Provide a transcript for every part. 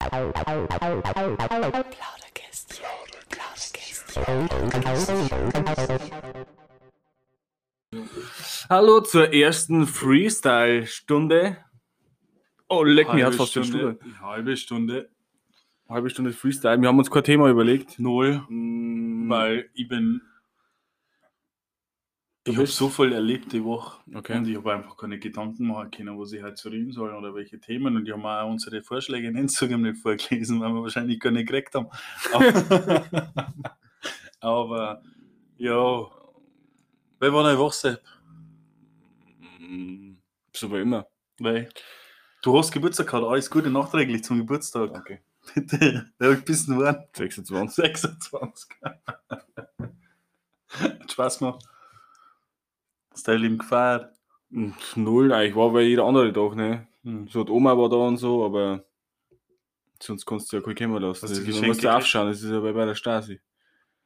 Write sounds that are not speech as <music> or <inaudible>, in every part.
Plauderkästchen. Hallo zur ersten Freestyle-Stunde. Oh, leck mich, hat fast eine Stunde, Stunde. halbe Stunde, Halbe Stunde Freestyle. Wir haben uns kein Thema überlegt. null, Mm, weil ich bin. Ich habe so viel erlebt die Woche Okay. und ich habe einfach keine Gedanken machen können, was ich halt zu reden soll oder welche Themen. Und ich habe auch unsere Vorschläge in Instagram nicht vorgelesen, weil wir wahrscheinlich gar nicht gekriegt haben. <laughs> Aber, aber ja, wer war Woche? Mm, So wie immer. Weil du hast Geburtstag gehabt, alles Gute nachträglich zum Geburtstag. Okay. <laughs> Bitte, wer bist du geworden? 26. 26. Hat Spaß gemacht. Dein Leben gefeiert? Mm, Null, eigentlich war bei jeder andere Tag, ne? Hm. So, die Oma war da und so, aber sonst kannst du ja kein kommen lassen. Hast du Das- Geschenke Man muss ja aufschauen, das ist ja bei, bei der Stasi.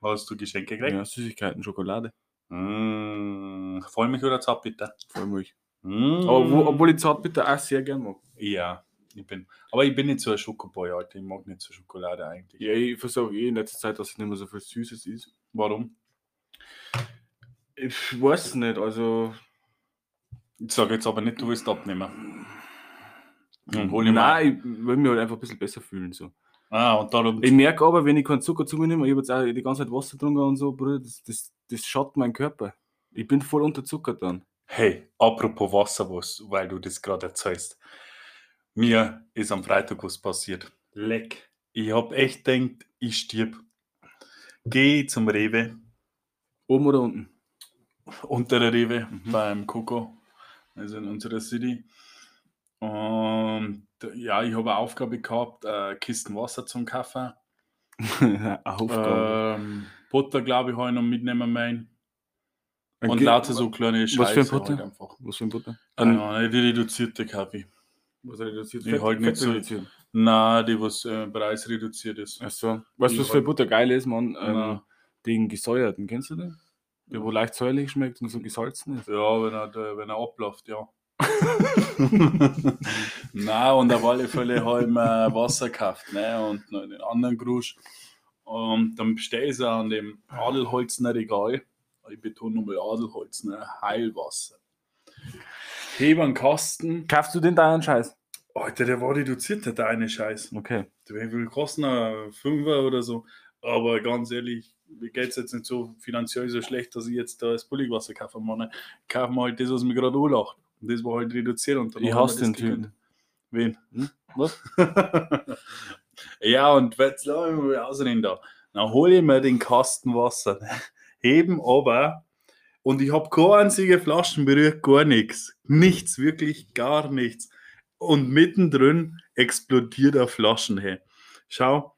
Hast du Geschenke gekriegt? Ja, Süßigkeiten, Schokolade, Mmh, Vollmilch oder Zartbitter? Vollmilch. Mmh. Aber wo, obwohl ich Zartbitter auch sehr gern mag. Ja, ich bin. Aber ich bin nicht so ein Schokoboy, Alter. Ich mag nicht so Schokolade eigentlich. Ja, ich versuche eh in letzter Zeit, dass es nicht mehr so viel Süßes ist. Warum? Ich weiß nicht, also. Ich sage jetzt aber nicht, du willst abnehmen. Und hol ich mal. Nein, ich will mich halt einfach ein bisschen besser fühlen. So. Ah, und darum. Ich merke aber, wenn ich keinen Zucker zu mir nehme, ich habe jetzt auch die ganze Zeit Wasser getrunken und so, Bruder, das, das, das schaut meinen Körper. Ich bin voll unterzuckert dann. Hey, apropos Wasser, was, weil du das gerade erzählst. Mir ist am Freitag was passiert. Leck. Ich hab echt gedacht, ich stirb. Geh zum Rewe, Oben oder unten? Unter der Rewe Mhm. beim Coco, also in unserer City. Und ja, ich habe eine Aufgabe gehabt, äh, Kisten Wasser zum Kaffee. <laughs> Aufgabe. Ähm, Butter, glaube ich, habe ich noch mitnehmen mein. Ein Und Ki- lauter so kleine Scheiße. Was für ein Butter? Halt einfach. Was für ein Butter? Keine Ahnung, die reduzierte Kaffee. was reduziert? Ich halt nicht so- reduziert. Nein, die, was äh, preisreduziert ist. Achso. Weißt du, was für halt- Butter geil ist, Mann? Ähm, Nein. den gesäuerten, kennst du den? Der, wo leicht säuerlich schmeckt und so gesalzen ist. Ja, wenn er, wenn er abläuft, ja. <laughs> Nein, und auf alle Fälle habe ich mir Wasser gekauft ne? und noch einen anderen Grusch. Und dann bestelle ich an dem Adelholzner Regal. Ich betone nochmal Adelholzner Heilwasser. Hebe einen Kasten. Kaufst du den da einen Scheiß? Alter, der war reduziert, der deine Scheiß. Okay. Der will kosten ein Fünfer oder so. Aber ganz ehrlich, mir geht es jetzt nicht so finanziell so schlecht, dass ich jetzt da das Billigwasser kaufe. Man, ich kaufe mir halt das, was mir gerade anlacht. Und das war halt reduziert. Und dann Ich hasse den. Typen. Wen? Hm? Was? <laughs> ja, und jetzt lass ich mal ausreden da. Dann hole ich mir den Kasten Wasser, <laughs> heben aber und ich habe keine einzige Flaschen berührt, gar nichts. Nichts, wirklich gar nichts. Und mittendrin explodiert eine Flaschen. Hey. Schau,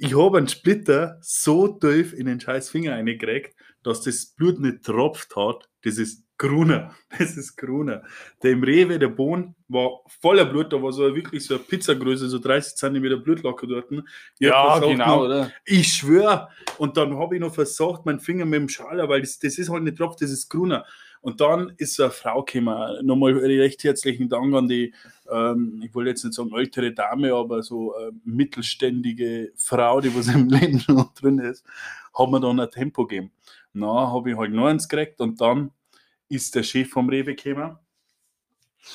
ich habe einen Splitter so tief in den scheiß Finger reingekriegt, dass das Blut nicht tropft hat. Das ist Gruner. <laughs> Das ist Gruner. Der im Rewe, der Bohnen, war voller Blut. Da war so wirklich so eine Pizzagröße, so 30 cm Blutlacke dort. Ich Ja, genau, noch- oder? ich schwöre. Und dann habe ich noch versucht, meinen Finger mit dem Schaler, weil das, das ist halt nicht drauf, das ist grüner. Und dann ist so eine Frau gekommen. Nochmal recht herzlichen Dank an die, ähm, ich wollte jetzt nicht sagen ältere Dame, aber so äh, mittelständige Frau, die was <laughs> im Leben noch drin ist, hat mir dann ein Tempo gegeben. Na, habe ich halt noch eins gekriegt und dann ist der Chef vom Rewe gekommen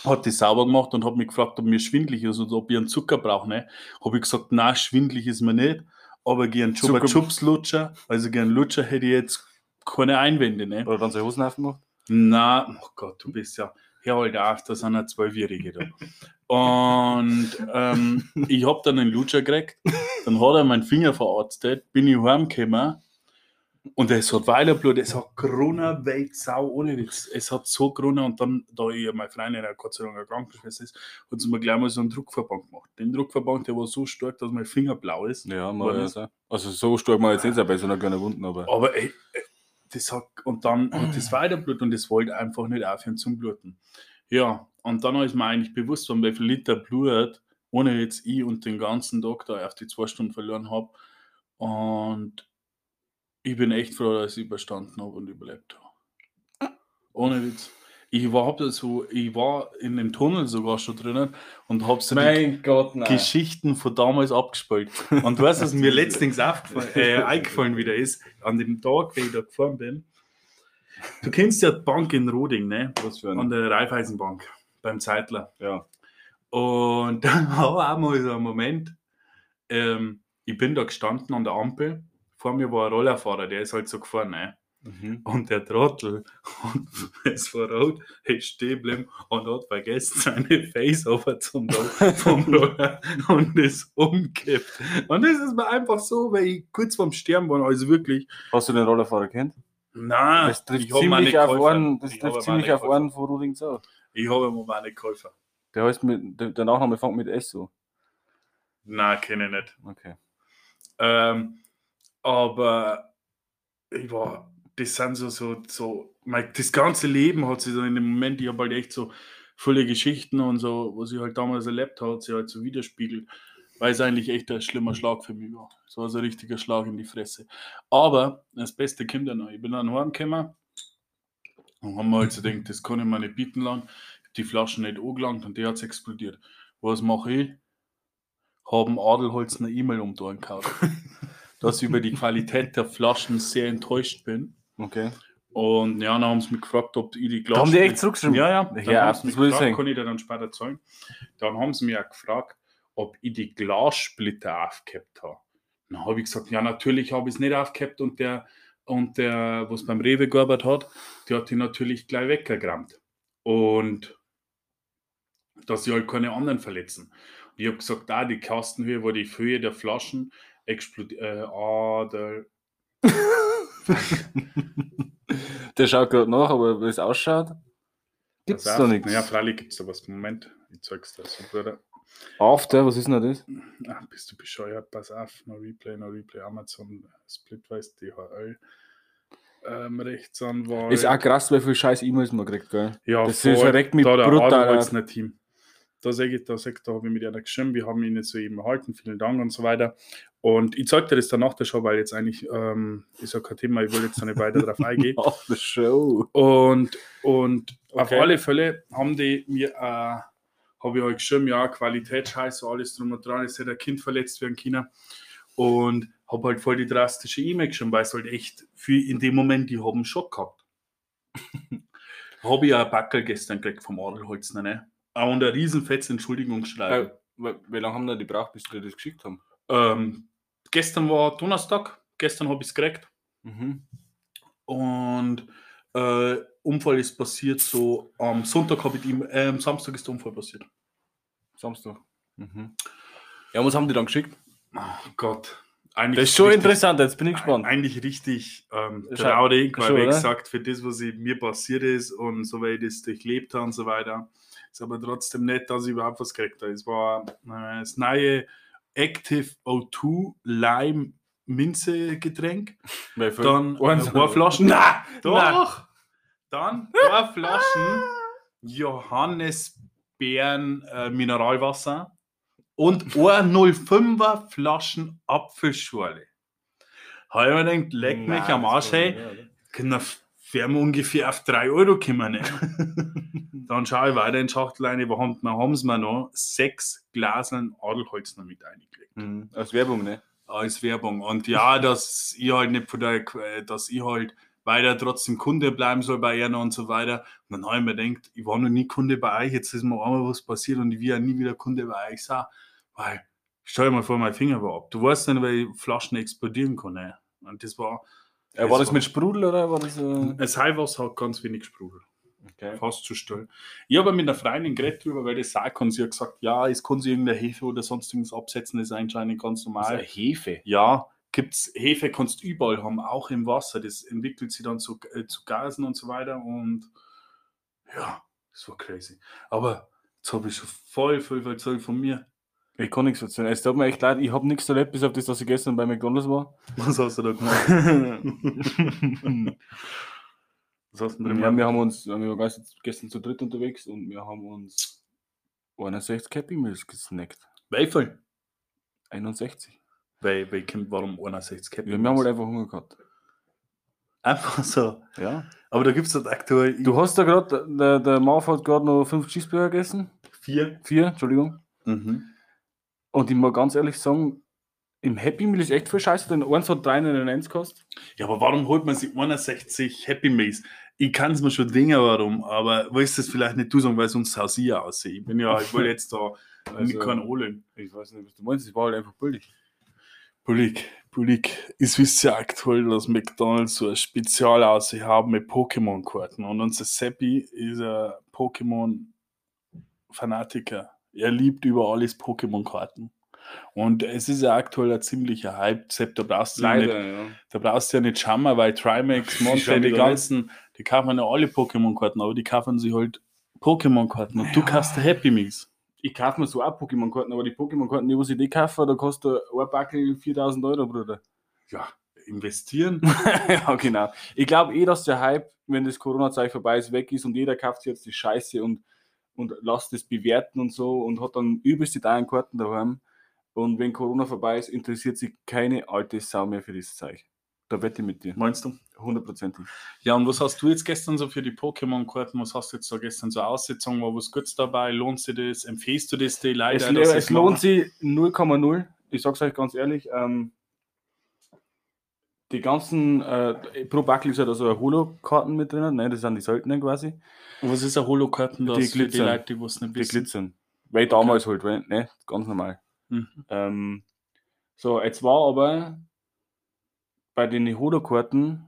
hat die sauber gemacht und hat mich gefragt, ob mir schwindlig ist oder ob ich einen Zucker brauche. Ne? Habe ich gesagt, nein, schwindlig ist mir nicht, aber gern Chupa Chups Lutscher, also gern Lutscher hätte ich jetzt keine Einwände. Ne? Oder dann seine Hosen aufgemacht? Na, oh Gott, du bist ja, hör halt auf, da sind ja Zwölfjährige da. Und ähm, ich habe dann einen Lutscher gekriegt, dann hat er meinen Finger verarztet, bin ich heimgekommen und es hat Weilerblut, es hat Corona, Sau, ohne Witz. Es hat so Corona und dann, da ich ja meine Freundin ja Gott sei Dank eine Krankenschwester ist, hat sie mir gleich mal so einen Druckverband gemacht. Den Druckverband, der war so stark, dass mein Finger blau ist. Ja, mal ja. Also so stark mal jetzt nicht bei so einer kleinen Wunden, aber. Aber ey, das hat, und dann hat das weiterblutet und das wollte einfach nicht aufhören zum Bluten. Ja, und dann ist mir eigentlich bewusst geworden, wie viel Liter Blut, ohne jetzt ich und den ganzen da auf die zwei Stunden verloren habe. Und ich bin echt froh, dass ich überstanden habe und überlebt habe. Ohne Witz. Ich war, hab ich war in dem Tunnel sogar schon drinnen und habe so Gott. Geschichten von damals abgespielt. Und du weißt, was <laughs> mir letztens aufgefallen, <laughs> äh, <laughs> eingefallen wieder ist, an dem Tag, wie ich da gefahren bin. Du kennst ja die Bank in Roding, ne? Was für An ein. der Raiffeisenbank beim Zeitler. Ja. Und dann war auch mal so ein Moment, ähm, ich bin da gestanden an der Ampel, vor mir war ein Rollerfahrer, der ist halt so gefahren, ne? Mhm. Und der Trottel, und <laughs> es war rot, ist stehen geblieben und hat vergessen, <laughs> seine Face-Over zum Dach vom <laughs> Roller und ist umgekippt. Und das ist mir einfach so, weil ich kurz vorm Sterben war, also wirklich, Hast du den Rollerfahrer kennt? nein, Das trifft ziemlich auf einen, das Ich trifft ziemlich auf einen von Rudings auch. Ich habe mir meine Käufer. Der heißt mit, der, der Nachname fängt mit S so. Nein, kenne ich nicht. Okay. Ähm, aber ich war, das sind so, so, so, mein, das ganze Leben hat sich so in dem Moment, ich habe halt echt so viele Geschichten und so, was ich halt damals erlebt habe, hat sich halt so widerspiegelt, weil es eigentlich echt ein schlimmer Schlag für mich war. So also ein richtiger Schlag in die Fresse. Aber das Beste kommt ja noch. Ich bin dann heimgekommen und haben mir halt so gedacht, das kann ich mir nicht bieten lassen. Die Flaschen nicht angelangt und die hat explodiert. Was mache ich? Haben Adelholz eine E-Mail um die Ohren gehauen <laughs> dass ich über die Qualität der Flaschen sehr enttäuscht bin. Okay. Und ja, dann haben sie mich gefragt, ob ich die Glas. Da haben die echt zurückgeschrieben? Ja, ja. Dann Ja, haben sie mich das will ich gefragt, kann ich dir dann später zahlen. Dann haben sie mich ja gefragt, ob ich die Glassplitter aufgehabt habe. Dann habe ich gesagt, ja, natürlich habe ich es nicht aufgehabt und der, und der, was beim Rewe gearbeitet hat, der hat die natürlich gleich weggerammt. Und dass sie halt keine anderen verletzen. Und ich habe gesagt, da die Kastenhöhe, wo die Höhe der Flaschen explodiert. Äh, ah, der, <laughs> Der schaut gerade nach, aber wie es ausschaut, gibt's Pass da nichts. Ja, freilich gibt es da was. Moment, ich zeig's dir so, Bruder. After, was ist denn das? Ah, bist du bescheuert? Pass auf, no Replay, no Replay, Amazon, Splitwise, DHL, ähm, Rechtsanwalt. Ist auch krass, wie viel scheiß E-Mails man kriegt, gell? ja, das voll. ist direkt mit da brutal. Team. Da sage ich, da, sag, ich, da habe ich mit einer geschrieben, wir haben ihn so eben erhalten, vielen Dank und so weiter. Und ich zeig dir das danach der Show, weil jetzt eigentlich ähm, ist ja kein Thema, ich will jetzt nicht weiter drauf eingehen. <laughs> Auf the show. Und, und auf Okay. alle Fälle haben die mir, äh, habe ich halt geschrieben, ja, Qualitätsscheiß, so alles drum und dran, es hätte ein Kind verletzt werden können. Und habe halt voll die drastische E-Mail geschrieben, weil es halt echt für in dem Moment, die haben einen Schock gehabt. <laughs> habe ich ja ein Backel gestern gekriegt vom Adelholzner, ne? Auch und ein riesenfettes Entschuldigungsschreiben. Äh, wie, wie lange haben die gebraucht, bis die das geschickt haben? Ähm, gestern war Donnerstag, gestern habe ich es gekriegt. Mhm. Und äh, Unfall ist passiert so am Sonntag habe ich ihm, äh, am Samstag ist der Unfall passiert. Samstag. Mhm. Ja, was haben die dann geschickt? Oh Gott. Eigentlich Das ist schon richtig, interessant, jetzt bin ich gespannt. Eigentlich richtig ähm, traurig, weil schon, wie gesagt, für das, was mir passiert ist und so wie ich das durchlebt habe und so weiter, ist aber trotzdem nett, dass ich überhaupt was gekriegt habe. Es war äh, das neue Active O2 Lime Minze Getränk. Wie viel? Dann <laughs> Eins- Ohrflaschen. Nein, Nein. doch. Dann Ohrflaschen Johannisbeeren äh, Mineralwasser und 05er Flaschen Apfelschorle. Habe ich mir gedacht, leck mich Nein, am Arsch, hey, können wir ungefähr auf 3 Euro kommen. Ne? <laughs> Dann schaue ich weiter in Schachtel rein, wir haben, wir haben es mir noch sechs Glaseln Adelholzner mit eingelegt Mhm. Als Werbung, ne? als Werbung. Und ja, <laughs> dass ich halt nicht von der, dass ich halt weiter trotzdem Kunde bleiben soll bei ihnen und so weiter. Und dann habe ich mir gedacht, ich war noch nie Kunde bei euch, jetzt ist mir einmal was passiert und ich will ja nie wieder Kunde bei euch sein. Weil, stell dir mal vor, mein Finger war ab. Du weißt nicht, weil Flaschen explodieren können. Und das war, Äh, war das mit Sprudel oder war das so? das Heilwasser hat ganz wenig Sprudel. Okay. Fast zu still. Ich habe mit einer Freundin geredet drüber, weil das sagen kann. Sie hat gesagt, ja, es kann sie irgendeine Hefe oder sonst irgendwas absetzen, das ist anscheinend ganz normal. Also Hefe. Ja, gibt's Hefe kannst du überall haben, auch im Wasser. Das entwickelt sich dann zu, äh, zu Gasen und so weiter. Und ja, das war crazy. Aber jetzt habe ich schon voll, voll, voll Zeug von mir. Ich kann nichts erzählen. Es tut mir echt leid, ich habe nichts erlebt, bis auf das, dass ich gestern bei McDonalds war. Was hast du da gemacht? <laughs> Was hast du denn ja, wir haben uns, wir waren gestern- zu dritt unterwegs und wir haben uns 61 Happy Meals gesnackt. Welche? 61. Weil, weil, warum 61 Cap? Wir haben halt einfach Hunger gehabt. Einfach so. Ja. Aber da gibt es halt aktuell Du hast da gerade, der, der Marv hat gerade noch fünf Cheeseburger gegessen. vier. Vier, Entschuldigung. Mhm. Und ich muss ganz ehrlich sagen, im Happy Meal ist echt viel Scheiße, denn eins hat 3,99 gekostet. Ja, aber warum holt man sich 61 Happy Meals? Ich kann es mir schon denken, warum, aber willst du es vielleicht nicht du sagen, weil sonst haus ich aussieht. Ich bin ja, ich will jetzt da Also- mit keinen holen. Ich weiß nicht, was du meinst, es war halt einfach billig. Bullig, Bullig. Es wisst ja aktuell, dass McDonalds so ein Spezial aussehen haben mit Pokémon-Karten. Und unser Seppi ist ein Pokémon-Fanatiker. Er liebt über alles Pokémon-Karten. Und es ist ja aktuell ein ziemlicher Hype. Sepp, da brauchst du ja nicht Leider, ja. Da brauchst du ja nicht schauen, weil Trimax, <laughs> schauen die ganzen, die kaufen ja alle Pokémon-Karten, aber die kaufen sich halt Pokémon-Karten und du Ja. kaufst die Happy Meals. Ich kaufe mir so auch Pokémon-Karten, aber die Pokémon-Karten, die was ich die kaufe, da kostet ein Backel 4000 Euro, Bruder. Ja, investieren. <laughs> ja, genau. Ich glaube eh, dass der Hype, wenn das Corona-Zeug vorbei ist, weg ist und jeder kauft jetzt die Scheiße und, und lässt das bewerten und so und hat dann übelst die teuren Karten daheim. Und wenn Corona vorbei ist, interessiert sich keine alte Sau mehr für dieses Zeug. Da wette ich mit dir. Meinst du? Hundertprozentig. Ja, und was hast du jetzt gestern so für die Pokémon-Karten? Was hast du jetzt da gestern so ausgezogen? War was Gutes dabei? Lohnt sich das? Empfehlst du das dir leider? Es, es lohnt sich 0,0. Ich sag's euch ganz ehrlich. Ähm, die ganzen, äh, pro Backel ist ja da so eine Holo-Karten mit drin, ne? das sind die seltenen quasi. Und was ist ein Holo-Karten? Die für die glitzern. Leute, die was nicht Die wissen. glitzern. Weil damals halt, weil, ne? ganz normal. Mhm. Ähm, so, jetzt war aber bei den Holo-Karten,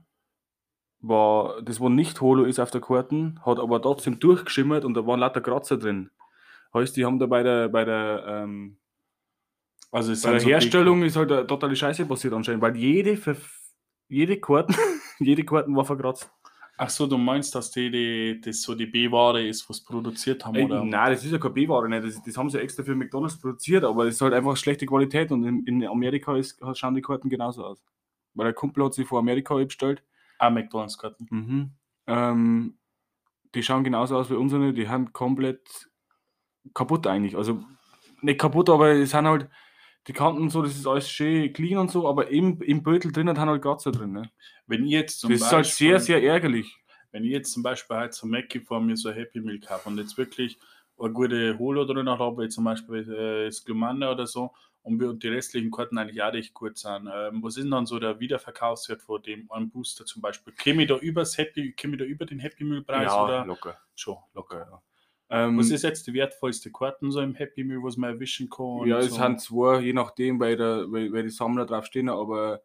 war, das wo nicht Holo ist auf der Karten, hat aber trotzdem durchgeschimmert und da waren lauter Kratzer drin. Heißt, die haben da bei der, bei der, ähm, Also bei der so Herstellung ist halt eine totale Scheiße passiert anscheinend, weil jede, Ver- jede Karten, <laughs> jede Karten war verkratzt. Ach so, du meinst, dass die, die das so die B-Ware ist, was produziert haben, oder? nein, das ist ja keine B-Ware, nicht. Das, das haben sie extra für McDonalds produziert, aber das ist halt einfach schlechte Qualität und in, in Amerika ist, schauen die Karten genauso aus. Weil der Kumpel hat sie vor Amerika bestellt. Ah, McDonalds-Karten. Mhm. Ähm, die schauen genauso aus wie unsere, die haben komplett kaputt eigentlich. Also nicht kaputt, aber es sind halt die Kanten so, das ist alles schön clean und so, aber im, im Beutel drinnen haben halt Kratzer drin. Ne? Wenn ich jetzt zum Das ist halt sehr, Beispiel- sehr ärgerlich. wenn ich jetzt zum Beispiel halt zum Mackie vor mir so Happy Meal habe und jetzt wirklich eine gute Holo drin habe, wie zum Beispiel äh, das Glumanda oder so, und, wir- und die restlichen Karten eigentlich auch recht gut sind. Ähm, was ist denn dann so der Wiederverkaufswert von dem einen Booster zum Beispiel? Käme ich da übers Happy, käme da über den Happy Meal Preis oder locker. schon? Locker, ja. Ähm, Was ist jetzt die wertvollste Karten so im Happy Meal, was man erwischen kann? Ja, es so? sind zwei, je nachdem, weil, der, weil, weil die Sammler drauf stehen, aber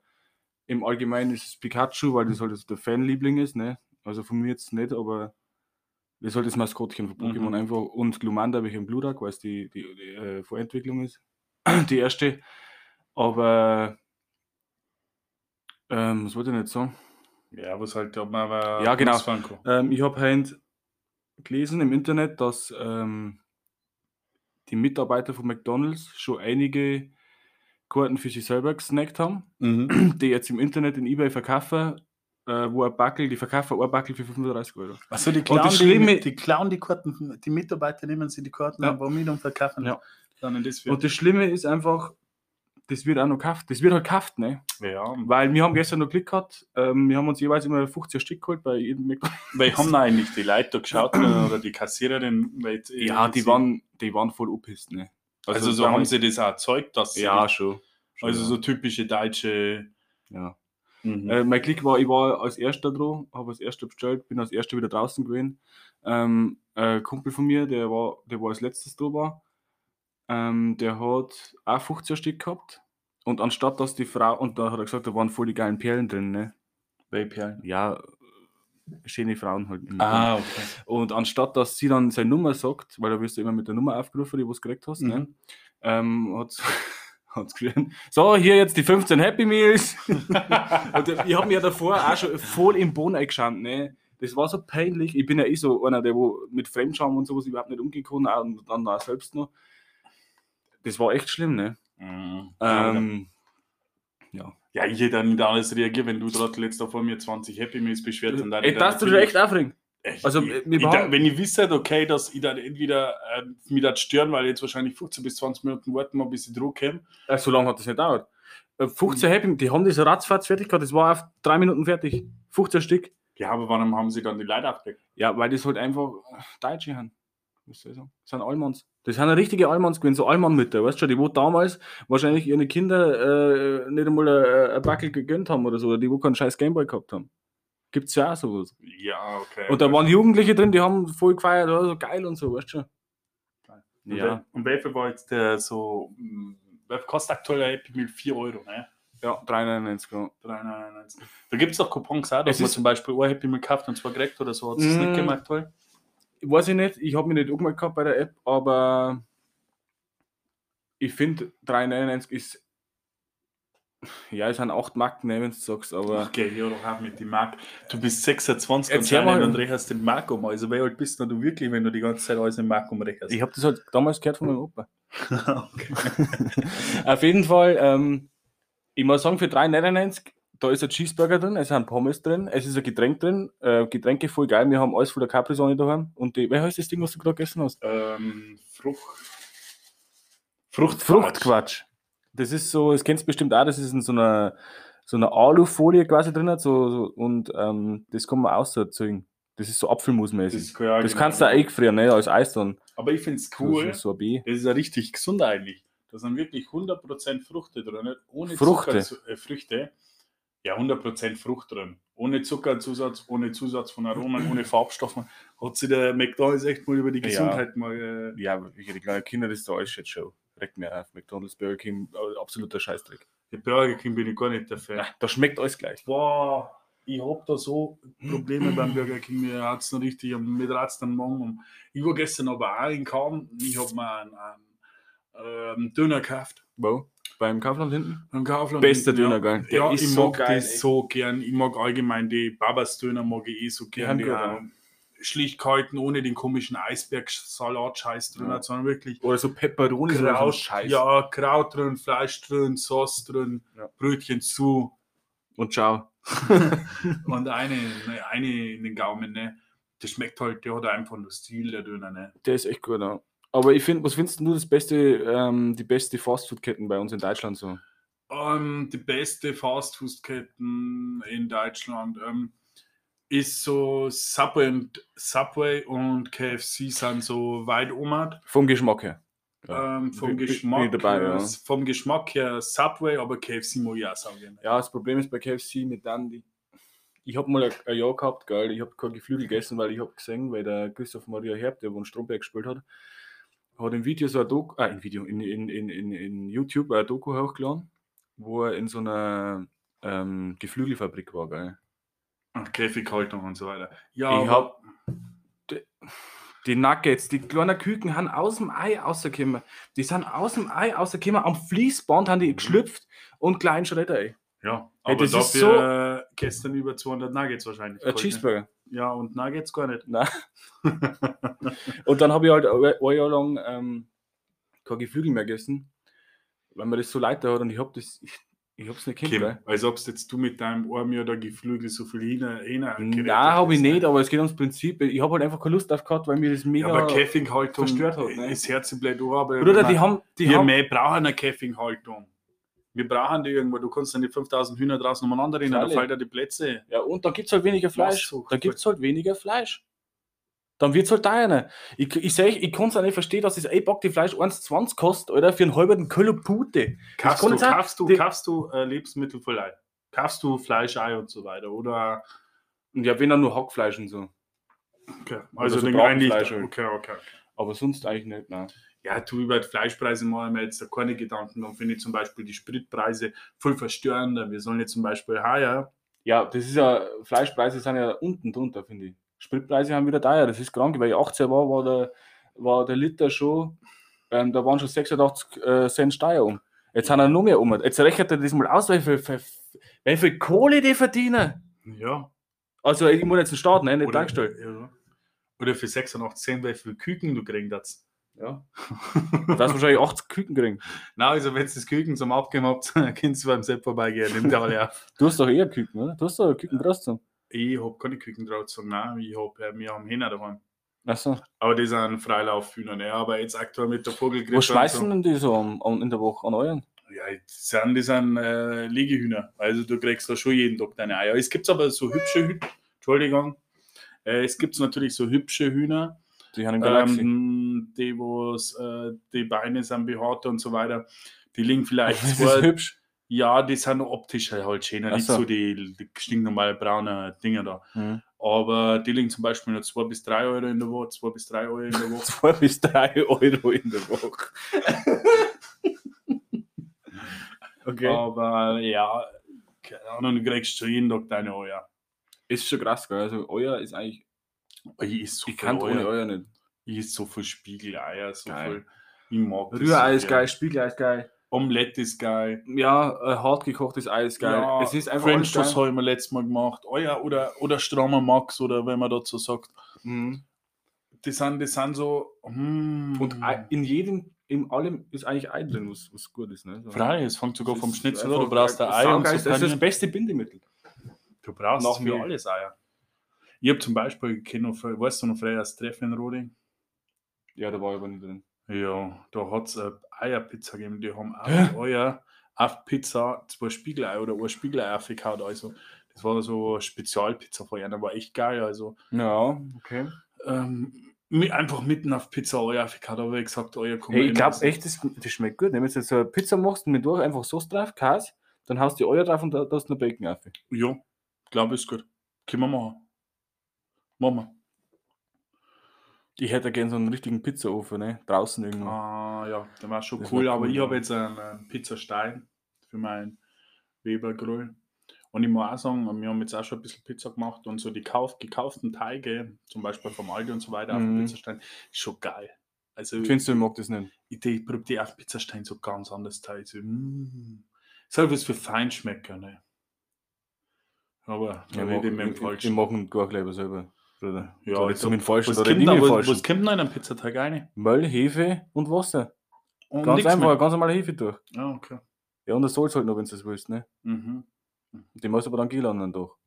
im Allgemeinen ist es Pikachu, weil das halt so der Fanliebling ist, ne? Also von mir jetzt nicht, aber das ist halt das Maskottchen von Pokémon Mhm. einfach. Und Glumanda habe ich im Blurak, weil es die, die, die äh, Vorentwicklung ist. <clears throat> die erste. Aber ähm, was wollte ich nicht sagen? Ja, was halt, ob man aber Ja, genau. Ähm, ich habe heute gelesen im Internet, dass ähm, die Mitarbeiter von McDonalds schon einige Karten für sich selber gesnackt haben, Mhm. <clears throat> die jetzt im Internet in Ebay verkaufen, äh, wo ein Backel, die verkaufen ein Backel für 35 Euro. Achso, die klauen, das Schlimme- die, die klauen die Karten, die Mitarbeiter nehmen sie die Karten Ja. einfach mit und verkaufen Ja. dann das für. Und das Schlimme ist einfach, das wird auch noch gekauft. Das wird halt gekauft, ne? ja, Weil wir haben gestern noch Glück gehabt, ähm, wir haben uns jeweils immer 50 Stück geholt bei jedem McDonalds. weil haben da eigentlich die Leute da geschaut oder die Kassiererin? Weil, äh, Ja, die waren, die waren voll uppisst, ne? Also, so sagen haben sie das auch erzeugt, dass sie- Ja, schon. schon also ja. so typische deutsche. ja. Mhm. Äh, mein Klick war, ich war als erster dran, habe als erster bestellt, bin als erster wieder draußen gewesen. Ähm, ein Kumpel von mir, der war, der war als letztes da war, ähm, der hat auch 15 Stück gehabt. Und anstatt dass die Frau, und da hat er gesagt, da waren voll die geilen Perlen drin, ne? Bayperlen. Ja, schöne Frauen halt. Ah, okay. Und anstatt dass sie dann seine Nummer sagt, weil da wirst du immer mit der Nummer aufgerufen, die du gekriegt hast, ne? Mhm. ähm, hat hat's <laughs> geschrien, so, hier jetzt die 15 Happy Meals. <laughs> und ich habe mir davor auch schon voll im Boden eingeschaut, ne? Das war so peinlich. Ich bin ja eh so einer, der wo mit Fremdscham und sowas überhaupt nicht umgehen kann, und dann auch selbst noch. Das war echt schlimm, ne? Mhm. Ähm, ja. ja, ich hätte dann nicht alles reagiert, wenn du gerade letzter vor mir 20 Happy Meals beschwert und dann. Ey, das tut echt aufregen. Echt, Also, ich, ich, da, wenn ich wisse, okay, dass ich dann entweder äh, mich das stören, weil jetzt wahrscheinlich 15 bis 20 Minuten warten muss, bis ich Druck komme. Äh, so lange hat das nicht gedauert. Äh, 15 Happy, die haben das ratzfatz fertig gehabt, das war auf drei Minuten fertig. 15 Stück. Ja, aber warum haben sie dann die Leute abgedeckt? Ja, weil das halt einfach Deutsche haben. Was soll ich sagen? Das sind Allmanns. Das sind richtige Allmanns gewesen, so Allmann-Mütter, weißt du schon, die wo damals wahrscheinlich ihre Kinder äh, nicht einmal ein, ein Backel gegönnt haben oder so, oder die wo keinen scheiß Gameboy gehabt haben. Gibt's ja auch sowas. Ja, okay. Und da waren Jugendliche drin, die haben voll gefeiert, oh, so geil und so, weißt du schon. Und Ja, wer- Und wer war jetzt der so, mh, wer kostet aktuell ein Happy Meal 4 Euro, ne? ja 3,99 Euro. 3,99. Da gibt es doch Coupons auch, dass Es man zum Beispiel ein Happy Meal kauft und zwar direkt oder so. Hat es das Mm. nicht gemacht, aktuell? Weiß ich nicht, ich habe mich nicht angemeldet gehabt bei der App, aber ich finde 3,99 ist. Ja, es sind 8 Mark, ne, wenn du sagst, aber. Okay, ja, doch auch mit dem Mark. Du bist 26 Erzähl mal. und rechnest den Mark um. Also, wie alt bist du wirklich, wenn du die ganze Zeit alles in Mark umrechnest? Ich habe das halt damals gehört von meinem Opa. <laughs> <laughs> Auf jeden Fall, ähm, ich muss sagen, für 3,99, da ist ein Cheeseburger drin, es sind Pommes drin, es ist ein Getränk drin, äh, Getränke voll geil, wir haben alles von der Capri-Sonne daheim. Und die, wer heißt das Ding, was du gerade gegessen hast? ähm, Frucht. Frucht, Fruchtquatsch. Das ist so, das kennst du bestimmt auch, das ist in so einer, so einer Alufolie quasi drin so, so, und ähm, das kann man auserzeugen. Das ist so apfelmusmäßig. Das, ja Das genau- kannst du auch eingefrieren, ne, als Eis dann. Aber ich finde es cool. So, so ein. Das ist ja richtig gesund eigentlich. Da sind wirklich 100% Früchte drin. Ohne Fruchte? Zucker, äh, Früchte. Ja, 100% Frucht drin. Ohne Zuckerzusatz, ohne Zusatz von Aromen, ohne Farbstoffen. Hat sich der McDonalds echt mal über die Ja. Gesundheit mal. Äh, Ja, wie die kleinen Kinder, das ist da alles Shitshow. Regt mir auf. McDonalds, Burger King, äh, absoluter Scheißdreck. die Burger King bin ich gar nicht der Fan. Ja, da schmeckt alles gleich. Boah, ich hab da so Probleme beim Burger King. Mir hat es noch richtig, mir ratzt Magen um. Ich war gestern aber auch in Kaum. Ich hab mir einen, einen ähm, Döner gekauft. Wo? Beim Kaufland hinten? Beim Kaufland. Bester hinten, Döner, gell? Der Ja, ist ich so mag geil, das ey. so gern. Ich mag allgemein die Babas Döner mag ich eh so gern. haben Die, schlicht gehalten, ohne den komischen Eisbergsalat-Scheiß drin, Ja. sondern wirklich Oder so Peperoni, Kraut, Scheiß. ja, Kraut drin, Fleisch drin, Sauce drin, Ja. Brötchen zu Und ciao. <laughs> <laughs> und eine, eine in den Gaumen. Ne? Das schmeckt halt, der hat einfach nur Stil, der Döner. Ne? Der ist echt gut, ja. Aber ich finde, was findest du das beste, ähm, die beste Fastfood-Ketten bei uns in Deutschland so? Ähm, die beste Fastfood-Ketten in Deutschland ähm, ist so Subway und, Subway und KFC sind so weit um. Vom Geschmack her. Ähm, vom, Bin- Geschmack, bin dabei, ja. vom Geschmack her Subway, aber KFC muss ich auch sagen. Ja, das Problem ist bei KFC mit dann die. Ich habe mal ein, ein Jahr gehabt, geil. Ich habe kein Geflügel gegessen, weil ich habe gesehen, weil der Christoph Maria Herb, der wo in Stromberg gespielt hat, hat im Video so ein Doku, äh, in Video, in, in, in, in, YouTube ein Doku hochgeladen, wo er in so einer ähm, Geflügelfabrik war, geil. Und Käfighaltung und so weiter. Ja, Ich hab die, die Nuggets, die kleinen Küken haben aus dem Ei rausgekommen. Die sind aus dem Ei rausgekommen, am Fließband haben die geschlüpft und kleinen Schredder, ey. ja, aber das ist dafür äh, gestern über 200 Nuggets wahrscheinlich. Ein geholt, ne? Cheeseburger. Ja, und Nuggets gar nicht. Nein. <laughs> Und dann habe ich halt ein Jahr lang ähm, kein Geflügel mehr gegessen, weil mir das so leid hat und ich habe das, ich, ich habe es nicht Kim, kennt, als ob jetzt du mit deinem Arm ja da Geflügel so viel hin, hin Nein, habe ich nicht, aber es geht ums Prinzip. Ich habe halt einfach keine Lust drauf gehabt, weil mir das Ja, mega. aber Käfighaltung verstört hat, ne? ist Herzenblöd, aber Bruder, die haben. Die wir haben mehr brauchen eine Käfighaltung. Wir brauchen die irgendwo. Du kannst dann die 5000 Hühner draußen umeinander rennen, da fällt ja die Plätze. ja, und dann gibt es halt weniger Fleisch. Da gibt es halt weniger Fleisch. Dann wird es halt teurer. Ich, ich, seh, ich kann es auch nicht verstehen, dass das ein Pack die Fleisch 1,20 kostet, oder? Für einen halben Kilo Pute. Kaufst du, kaufst du, kaufst du äh, Lebensmittel voll ein? Kaufst du Fleisch, Ei und so weiter? Oder Und ja, wenn dann nur Hackfleisch und so. okay. also so den eigentlich. Halt. Okay, okay. Aber sonst eigentlich nicht, nein. Ja, tu über die Fleischpreise machen wir jetzt da keine Gedanken. Dann finde ich zum Beispiel die Spritpreise voll verstörender. Wir sollen jetzt zum Beispiel heuer, Ja, das ist ja, Fleischpreise sind ja unten drunter, finde ich. Spritpreise haben wieder teuer, das ist krank, weil ich 18 war, war der, war der Liter schon, ähm, da waren schon 86 äh, Cent Steuer um. Jetzt haben er noch mehr um. Jetzt rechnet er das mal aus, wie viel, wie, viel Kohle die verdienen. ja, Also, ich muss jetzt einen Start, ne, nicht oder, Tankstelle. ja, oder für 86 Cent, wie viel Küken du kriegen hast. Ja. <laughs> Du hast wahrscheinlich 80 Küken kriegen. Na, also wenn ihr das Küken zum Abgeben habt, <laughs> könnt ihr beim Sepp vorbeigehen. Nimmt alle <laughs> auf. Du hast doch eher Küken, oder? Du hast doch Küken draußen. Ich habe keine Küken sagen, nein, ich hab, äh, wir haben Hähner daheim. Achso. Aber die sind Freilauffhühner, ne? aber jetzt aktuell mit der Vogelgrippe. Wo schmeißen denn die so am, am, in der Woche an euren? So. Ja, das sind, das sind äh, Legehühner. Also du kriegst da schon jeden Tag deine Eier. Es gibt aber so hübsche Hühner. Entschuldigung. Äh, es gibt natürlich so hübsche Hühner, Die haben im Galaxie. ähm, die, wo's, äh, die Beine sind behaart und so weiter. Die liegen vielleicht <laughs> das ist hübsch. ja, die sind optisch halt schöner, Ach nicht so. so die, die stinknormale braune Dinger da. Mhm. Aber die liegen zum Beispiel nur 2 bis 3 Euro in der Woche, 2 bis 3 Euro in der Woche. <laughs> 2 bis 3 Euro in der Woche. <laughs> okay. Aber ja, keine Ahnung, du kriegst schon jeden Tag deine Eier. Ist schon krass, gell? Also, euer ist eigentlich. Ich esse so Ich viel kann ohne Eier. nicht. Ich esse so viel Spiegeleier, so Geil. viel. Ich mag das Rührei ist geil, Spiegelei ist geil. Omelette ist geil. Ja, äh, hart gekochtes Ei ist geil. Ja, es ist einfach French. Toast habe ich mir letztes Mal gemacht. Euer oder, oder strammer Max oder wenn man dazu sagt. Mhm. Die sind, die sind so. Mm, Und in jedem, in allem ist eigentlich Ei drin, was, was gut ist. Ne? So. frei, es fängt sogar vom Schnitzel an. Du brauchst ein Ei und so Das ist das beste Bindemittel. Du brauchst Nach für mir. alles Eier. Ich habe zum Beispiel, ich noch, weißt du noch, früher das Treffen in Roding? Ja, da war ich aber nicht drin. Ja, da hat es eine Eierpizza gegeben. Die haben auf Eier, auf Pizza, zwei Spiegelei oder ein Spiegelei aufgehauen. Also, das war so eine Spezialpizza von ihnen, war echt geil. Also, Ja, okay. ähm, einfach mitten auf Pizza Eier aufgehauen, aber ich gesagt, Eier kommen Hey, ich glaube echt, das, das schmeckt gut. ne? Wenn du jetzt so eine Pizza machst und mit durch einfach Sauce drauf, Käse, dann haust du die Eier drauf und da hast du noch Bacon auf. Ja, glaube ist gut. Können wir machen. Wir. Ich hätte gerne so einen richtigen Pizzaofen, ne? Draußen irgendwo. Ah, ja, der war schon Das cool, war aber cool, ich habe jetzt einen, einen Pizzastein für meinen Weber-Grill. Und ich muss auch sagen, wir haben jetzt auch schon ein bisschen Pizza gemacht und so die kauf, gekauften Teige, zum Beispiel vom Aldi und so weiter, auf dem Mhm. Pizzastein, ist schon geil. Also, Findest du, ich mag das nicht? ich, ich probiere die auf dem Pizzastein so ganz anders Teil. So, mm. Was für Feinschmecker, ne? Aber Ich ja, mag, immer im ich, ich Falschen. mag ihn gar selber. Bruder. Ja, glaub, den falschen was oder kommt, nicht falschen. was kommt noch in einen Pizzateig rein? Mehl, Hefe und Wasser. Und Ganz einfach, mehr? ganz normale Hefe durch. Ja, okay. Ja, und das Salz halt noch, wenn du das willst, ne? Mhm. Den musst du aber dann gehen dann doch.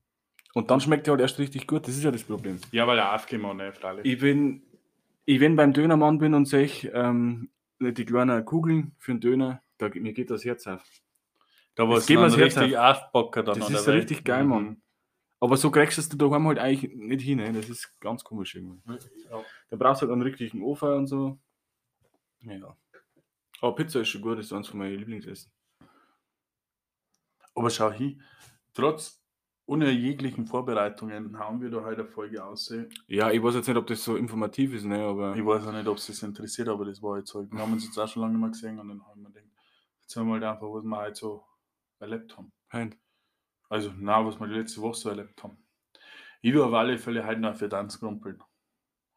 Und dann schmeckt der halt erst richtig gut, das ist ja das Problem. Ja, weil er aufgemacht ne, freilich. Ich bin, ich wenn beim Dönermann bin und sehe ähm, die kleinen Kugeln für den Döner, da, mir geht das Herz auf. Da war es richtig aufpacken dann Das ist richtig geil, Mann. Aber so kriegst du es daheim halt eigentlich nicht hin, ne? das ist ganz komisch irgendwie. Ja. Da brauchst du halt einen richtigen Ofen und so. Ja. Aber Pizza ist schon gut, das ist eins von meinen Lieblingsessen. Aber schau hin, trotz ohne jeglichen Vorbereitungen haben wir da heute eine Folge aussehen. Ja, ich weiß jetzt nicht, ob das so informativ ist, ne? aber Ich weiß auch nicht, ob es das interessiert, aber das war jetzt halt. Wir haben uns jetzt auch schon lange nicht mehr gesehen und dann haben wir gedacht, jetzt haben wir halt einfach, was wir heute so erlebt haben. Hein. Also, na, was wir die letzte Woche so erlebt haben. Ich will auf alle Fälle heute noch für Tanz grumpeln.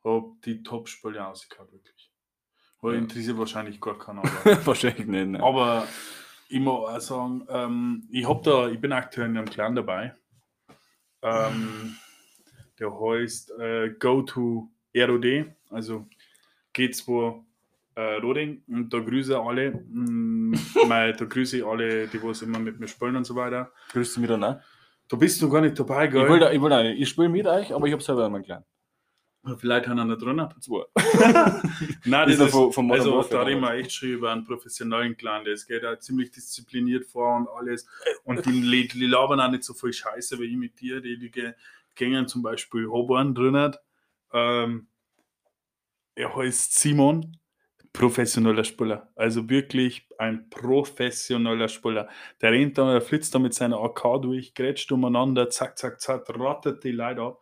Hab die Top-Spiele rausgehauen, wirklich. Weil Ja. interessiert wahrscheinlich gar keiner. <laughs> Wahrscheinlich nicht. Ne? aber ich muss auch sagen, ähm, ich, hab da, ich bin aktuell in einem Clan dabei. Ähm, der heißt äh, Go to ROD, also G2 äh, Roding. Und da grüße alle, mm, <laughs> mei, da grüße ich alle, die was immer mit mir spielen und so weiter. Grüßt du mich dann auch? Da bist du gar nicht dabei, gell? Ich will, da, ich will da nicht. Ich spiele mit euch, aber ich habe selber einen kleinen. Vielleicht haben wir nicht drin. Zwei. <laughs> Nein, Ist das er von- von also Warfare da reden wir echt schon über einen professionellen Clan. Das geht auch ziemlich diszipliniert vor und alles. Und die, die labern auch nicht so viel Scheiße wie ich mit dir. Die, die ge- gängen zum Beispiel Hoborn drin. Ähm, er heißt Simon, professioneller Spieler. Also wirklich ein professioneller Spieler. Der rennt da, der flitzt da mit seiner AK durch, grätscht umeinander, zack, zack, zack, rattet die Leute ab.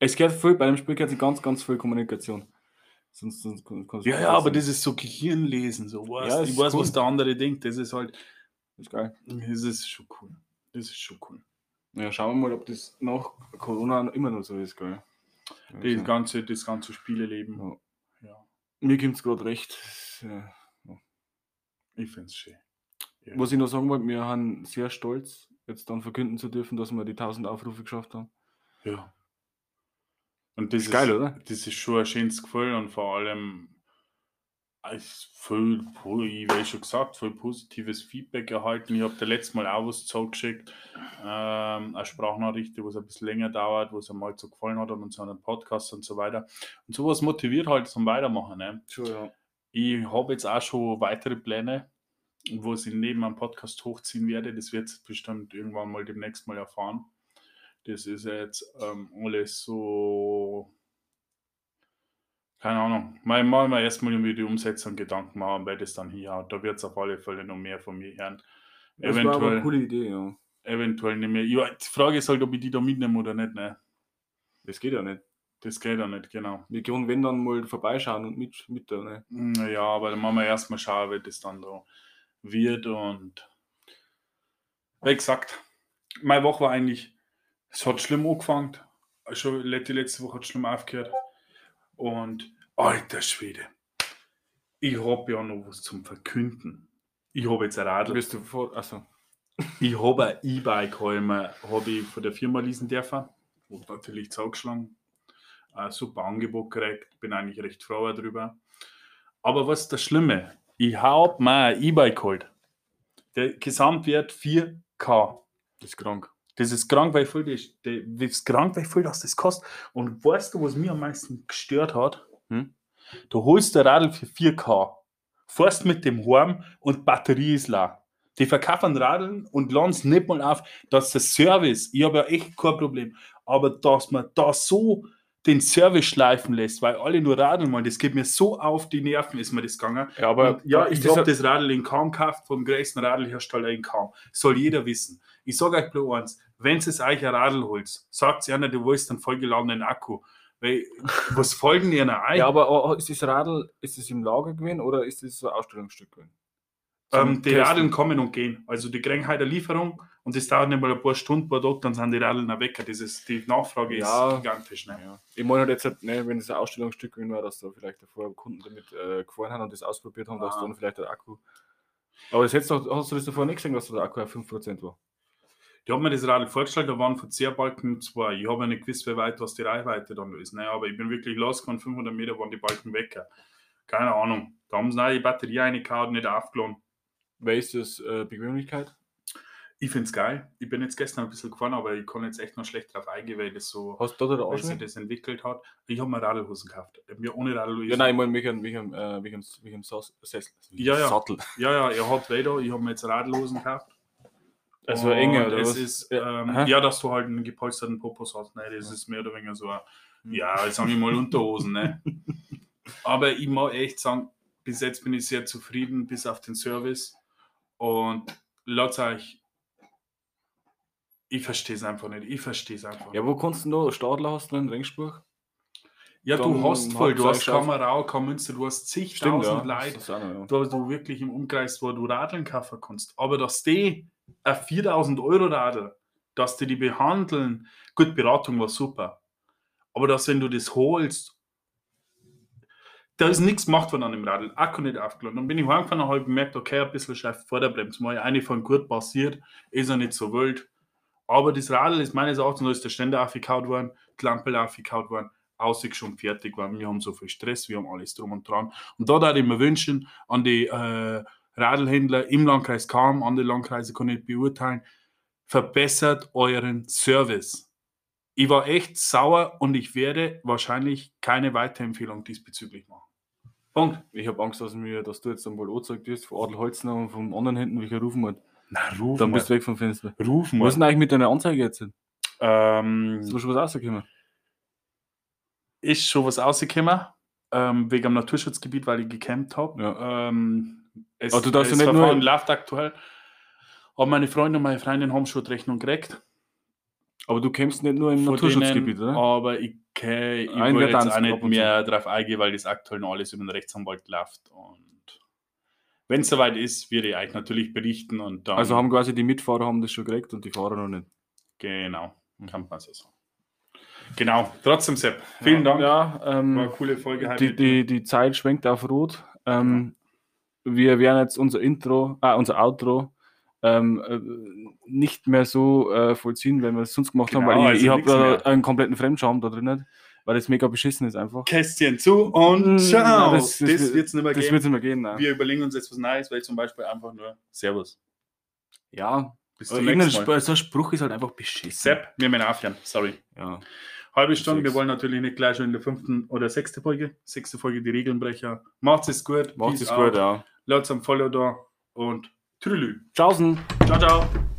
Es geht viel, bei dem Spiel geht ganz, ganz viel Kommunikation. Sonst, sonst Ja, ja, aber das ist so Gehirnlesen, so weißt, Ja, ich weiß, cool. was der andere denkt. Das ist halt, ist geil. das ist schon cool. Das ist schon cool. Ja, schauen wir mal, ob das nach Corona immer noch so ist, gell? Das Also, ganze, das ganze Spieleleben. Ja. Mir gibt es gerade recht. Ja. ich finde es schön. Ja. Was ich noch sagen wollte, wir haben sehr stolz, jetzt dann verkünden zu dürfen, dass wir die 1000 Aufrufe geschafft haben. Ja. Und das Ist geil, oder? Das ist schon ein schönes Gefühl und vor allem als viel, ich habe schon gesagt, viel positives Feedback erhalten. Ich habe dir letztes Mal auch was zugeschickt, ähm, eine Sprachnachricht, die was ein bisschen länger dauert, wo es einmal so gefallen hat und so einen Podcast und so weiter. Und sowas motiviert halt zum Weitermachen. Ne? Schon, ja. Ich habe jetzt auch schon weitere Pläne. wo ich neben am Podcast hochziehen werde. Das wird bestimmt irgendwann mal demnächst mal erfahren. Das ist jetzt ähm, alles so, keine Ahnung. Mal machen wir erstmal über die Umsetzung Gedanken machen, weil das dann hier hat. Da wird es auf alle Fälle noch mehr von mir hören. Das war aber Eventuell, eine coole Idee, ja. eventuell nicht mehr. Ja, die Frage ist halt, ob ich die da mitnehme oder nicht. Ne? Das geht ja nicht. Das geht ja nicht, genau. Wir können, wenn dann mal vorbeischauen und mit, mit da, ne? Naja, aber dann machen wir erstmal schauen, wie das dann da wird. Und wie gesagt, meine Woche war eigentlich, es hat schlimm angefangen. Schon die letzte Woche hat schlimm aufgehört. Und alter Schwede, ich habe ja noch was zum Verkünden. Ich habe jetzt ein Radl. Bist du vor. Achso. Ich habe ein E-Bike habe ich von der Firma leasen dürfen. Und natürlich zugeschlagen. Ein super Angebot gekriegt. Bin eigentlich recht froh darüber. Aber was ist das Schlimme? Ich habe mir ein E-Bike geholt. Der Gesamtwert 4K. Das ist krank. Das ist krank, weil viel das, das ist krank, weil viel das, das kostet. Und weißt du, was mir am meisten gestört hat? Hm? Du holst ein Radl für 4K, fährst mit dem heim und die Batterie ist leer. Die verkaufen Radeln und laden es nicht mal auf, dass der Service, ich habe ja echt kein Problem, aber dass man da so den Service schleifen lässt, weil alle nur Radeln wollen, das geht mir so auf die Nerven, ist mir das gegangen. Ja, aber Und ja, ich habe das Radl in Kaum gekauft, vom größten Radlhersteller in Kaum. Soll jeder wissen. Ich sage euch bloß eins, wenn ihr euch ein Radl holt, sagt ihr einer, du willst einen vollgeladenen Akku. Weil, <laughs> was folgen ihr ein? Ja, aber oh, ist das Radl, ist das im Lager gewesen oder ist das so ein Ausstellungsstück gewesen? ähm, die Testen. Radeln kommen und gehen. Also die kriegen eine Lieferung und das dauert nicht mal ein paar Stunden, ein paar Tage, dann sind die Radeln weg. Ist, die Nachfrage Ja. ist gigantisch. Ne? Ja. Ich meine halt jetzt, halt, ne, wenn es ein Ausstellungsstück war, dass da vielleicht davor Kunden damit äh, gefahren haben und das ausprobiert haben, dass Ah. dann vielleicht der Akku. Aber das doch, hast du das davor nicht gesehen, dass der Akku auf 5% war? Ich habe mir das Radl vorgestellt, da waren Verzehrbalken zwei. Ich habe ja nicht gewusst, wie weit was die Reichweite dann ist. Ne? Aber ich bin wirklich losgegangen, 500 Meter waren die Balken weg. Keine Ahnung. Da haben sie die Batterie reingehauen, nicht aufgeladen. Wer ist das äh, Bequemlichkeit? Ich finde es geil. Ich bin jetzt gestern ein bisschen gefahren, aber ich kann jetzt echt noch schlecht drauf eingehen, weil das so, Hast du da weil der sich das entwickelt hat. Ich habe mir Radlhosen gekauft. Mir ohne Radlhosen. Ja, nein, ich meine, welchen, welchen, äh, welchen, welchen Saus- Sessel. Ja, ja. Sattel. ja, ja, er hat Räder. Ich habe mir jetzt Radlhosen gekauft. Also enger, Und oder es was? ist, Ja, ähm, ja, dass du halt einen gepolsterten Popos hast. Ne? Das ist mehr oder weniger so ein, ja, jetzt sage ich mal Unterhosen. Ne? <laughs> Aber ich muss echt sagen, bis jetzt bin ich sehr zufrieden, bis auf den Service. Und lasst euch, ich verstehe es einfach nicht. Ich verstehe es einfach Ja, wo kannst du noch Stadler hast du in Ringsburg? Ja, du Dann hast voll, du hast. Kamerau, Münster, du hast zigtausend ja. Leute, ja. da du wirklich im Umkreis, wo du Radeln kaufen kannst. Aber dass die ein 4000 Euro Radl, dass die die behandeln, gut, Beratung war super. Aber dass, wenn du das holst, da ist nichts gemacht worden an dem Radl, Akku nicht aufgeladen. Dann bin ich heimgefahren und habe gemerkt, okay, ein bisschen scharf Vorderbremse, mal eine von gut passiert, ist ja nicht so wild. Aber das Radl ist meines Erachtens, da ist der Ständer aufgekaut worden, die Lampe aufgekaut worden, aussieht schon fertig, weil wir haben so viel Stress, wir haben alles drum und dran. Und da würde ich mir wünschen, an die äh, Radlhändler im Landkreis Kam, andere Landkreise kann ich beurteilen, verbessert euren Service. Ich war echt sauer und ich werde wahrscheinlich keine Weiterempfehlung diesbezüglich machen. Punkt. Ich habe Angst, dass, mir, dass du jetzt dann wohl angezeigt wirst von Adel Holzner und vom anderen hinten, welcher rufen wird. Na, ruf Dann mal. bist du weg vom Fenster. Ruf Was ist denn eigentlich mit deiner Anzeige jetzt? Ist Ähm, da schon was rausgekommen? ist schon was rausgekommen, ähm, wegen am Naturschutzgebiet, weil ich gecampt habe. Ja. Ähm, es, Aber du darfst ja nicht nur- läuft aktuell. Aber meine Freunde und meine Freundin haben schon die Rechnung gekriegt. Aber du kämpfst nicht nur im von Naturschutzgebiet, denen, oder? Aber ich, okay, ich will jetzt auch nicht mehr drauf eingehen, weil das aktuell noch alles über den Rechtsanwalt läuft. Und wenn es soweit ist, werde ich euch natürlich berichten. Und dann, Also haben quasi die Mitfahrer haben das schon gekriegt und die Fahrer noch nicht. Genau, kann man so sagen. Genau, trotzdem Sepp, vielen Dank. Ja, ähm, War eine coole Folge die, die, die Zeit schwenkt auf Rot. Ähm, Wir werden jetzt unser Intro, ah, unser Outro ähm, äh, nicht mehr so äh, vollziehen, wenn wir es sonst gemacht haben, Genau, weil ich, also ich habe mehr. einen kompletten Fremdscham da drin, weil das mega beschissen ist einfach. Kästchen zu und Mm, ciao. das- Das, das- wird es nicht mehr Das geben. wird es nicht mehr gehen. Nein. Wir überlegen uns jetzt was Neues, weil zum Beispiel einfach nur Servus. ja, Bis zum nächsten Mal. So ein Spruch ist halt einfach beschissen. Sepp, wir müssen aufhören. Sorry. Ja. Halbe Stunde, wir wollen natürlich nicht gleich schon in der fünften oder sechsten Folge, sechste Folge die Regelnbrecher. Macht's es gut. Macht es gut, ja. Lasst am Follow da und Trülü. Tschaußen. Ciao, ciao.